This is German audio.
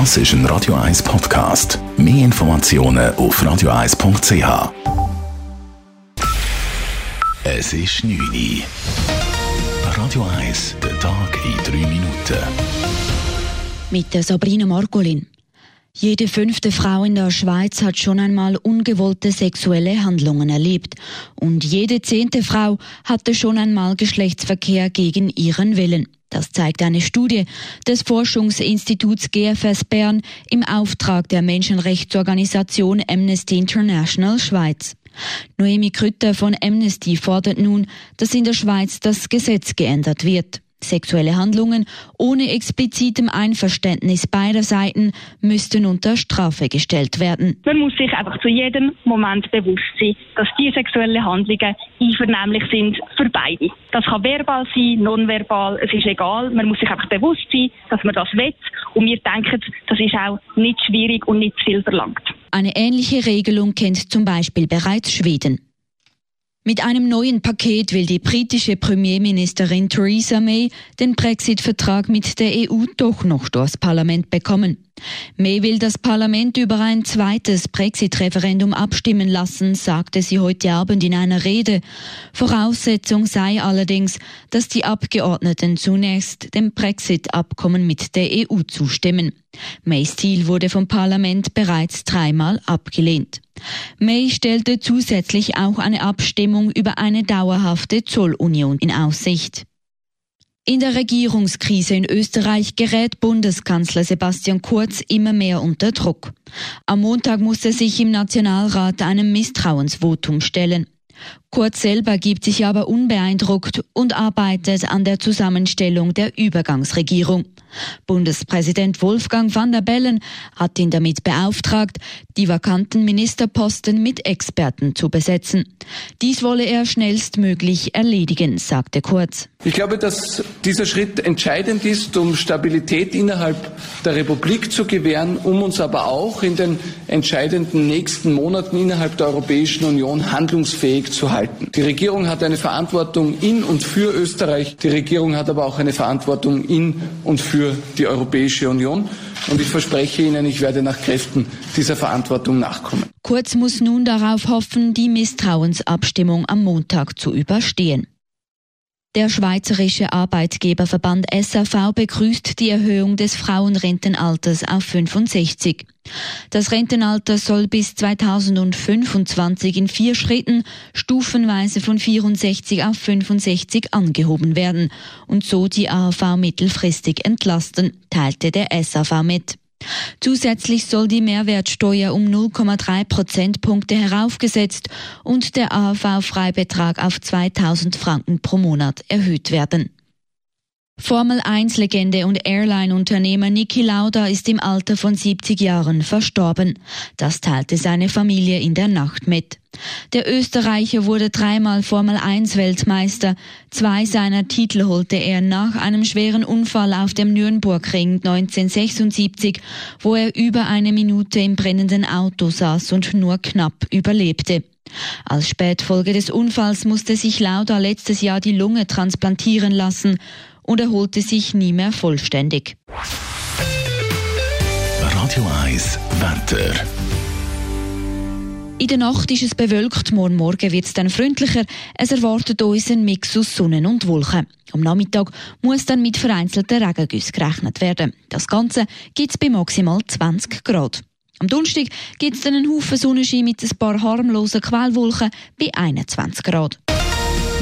Das ist ein Radio 1 Podcast. Mehr Informationen auf radio1.ch. Es ist 9 Uhr. Radio 1, der Tag in 3 Minuten. Mit der Sabrina Margolin. Jede fünfte Frau in der Schweiz hat schon einmal ungewollte sexuelle Handlungen erlebt. Und jede zehnte Frau hatte schon einmal Geschlechtsverkehr gegen ihren Willen. Das zeigt eine Studie des Forschungsinstituts GFS Bern im Auftrag der Menschenrechtsorganisation Amnesty International Schweiz. Noemi Krütter von Amnesty fordert nun, dass in der Schweiz das Gesetz geändert wird. Sexuelle Handlungen ohne explizitem Einverständnis beider Seiten müssten unter Strafe gestellt werden. Man muss sich einfach zu jedem Moment bewusst sein, dass die sexuellen Handlungen einvernehmlich sind für beide. Das kann verbal sein, nonverbal, es ist egal. Man muss sich einfach bewusst sein, dass man das will. Und wir denken, das ist auch nicht schwierig und nicht viel verlangt. Eine ähnliche Regelung kennt zum Beispiel bereits Schweden. Mit einem neuen Paket will die britische Premierministerin Theresa May den Brexit-Vertrag mit der EU doch noch durchs Parlament bekommen. May will das Parlament über ein zweites Brexit-Referendum abstimmen lassen, sagte sie heute Abend in einer Rede. Voraussetzung sei allerdings, dass die Abgeordneten zunächst dem Brexit-Abkommen mit der EU zustimmen. Mays Ziel wurde vom Parlament bereits dreimal abgelehnt. May stellte zusätzlich auch eine Abstimmung über eine dauerhafte Zollunion in Aussicht. In der Regierungskrise in Österreich gerät Bundeskanzler Sebastian Kurz immer mehr unter Druck. Am Montag musste er sich im Nationalrat einem Misstrauensvotum stellen. Kurz selber gibt sich aber unbeeindruckt und arbeitet an der Zusammenstellung der Übergangsregierung. Bundespräsident Wolfgang van der Bellen hat ihn damit beauftragt, die vakanten Ministerposten mit Experten zu besetzen. Dies wolle er schnellstmöglich erledigen, sagte Kurz. Ich glaube, dass dieser Schritt entscheidend ist, um Stabilität innerhalb der Republik zu gewähren, um uns aber auch in den entscheidenden nächsten Monaten innerhalb der Europäischen Union handlungsfähig zu halten. Die Regierung hat eine Verantwortung in und für Österreich. Die Regierung hat aber auch eine Verantwortung in und für die Europäische Union. Und ich verspreche Ihnen, ich werde nach Kräften dieser Verantwortung nachkommen. Kurz muss nun darauf hoffen, die Misstrauensabstimmung am Montag zu überstehen. Der Schweizerische Arbeitgeberverband SAV begrüßt die Erhöhung des Frauenrentenalters auf 65. Das Rentenalter soll bis 2025 in vier Schritten stufenweise von 64 auf 65 angehoben werden und so die AHV mittelfristig entlasten, teilte der SAV mit. Zusätzlich soll die Mehrwertsteuer um 0,3 Prozentpunkte heraufgesetzt und der AHV-Freibetrag auf 2000 Franken pro Monat erhöht werden. Formel-1-Legende und Airline-Unternehmer Niki Lauda ist im Alter von 70 Jahren verstorben. Das teilte seine Familie in der Nacht mit. Der Österreicher wurde dreimal Formel-1-Weltmeister. Zwei seiner Titel holte er nach einem schweren Unfall auf dem Nürnbergring 1976, wo er über eine Minute im brennenden Auto saß und nur knapp überlebte. Als Spätfolge des Unfalls musste sich Lauda letztes Jahr die Lunge transplantieren lassen und erholte sich nie mehr vollständig. Radio 1 Wetter. In der Nacht ist es bewölkt, morgen Morgen wird es dann freundlicher. Es erwartet uns ein Mix aus Sonne und Wolken. Am Nachmittag muss dann mit vereinzelten Regengüssen gerechnet werden. Das Ganze gibt es bei maximal 20 Grad. Am Donnerstag gibt es dann einen Haufen Sonnenschein mit ein paar harmlosen Quellwolken bei 21 Grad.